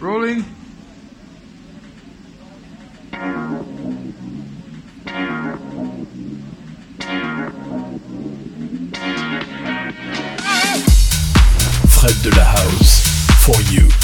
Rolling. Fred de la House, for you.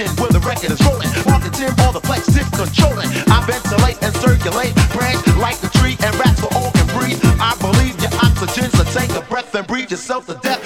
in where the record is rolling. Walk the tin, all the flex, zip controlling. I ventilate and circulate, branch like the tree and rats will all can breathe. I believe your oxygen's so take a breath and breathe yourself to death.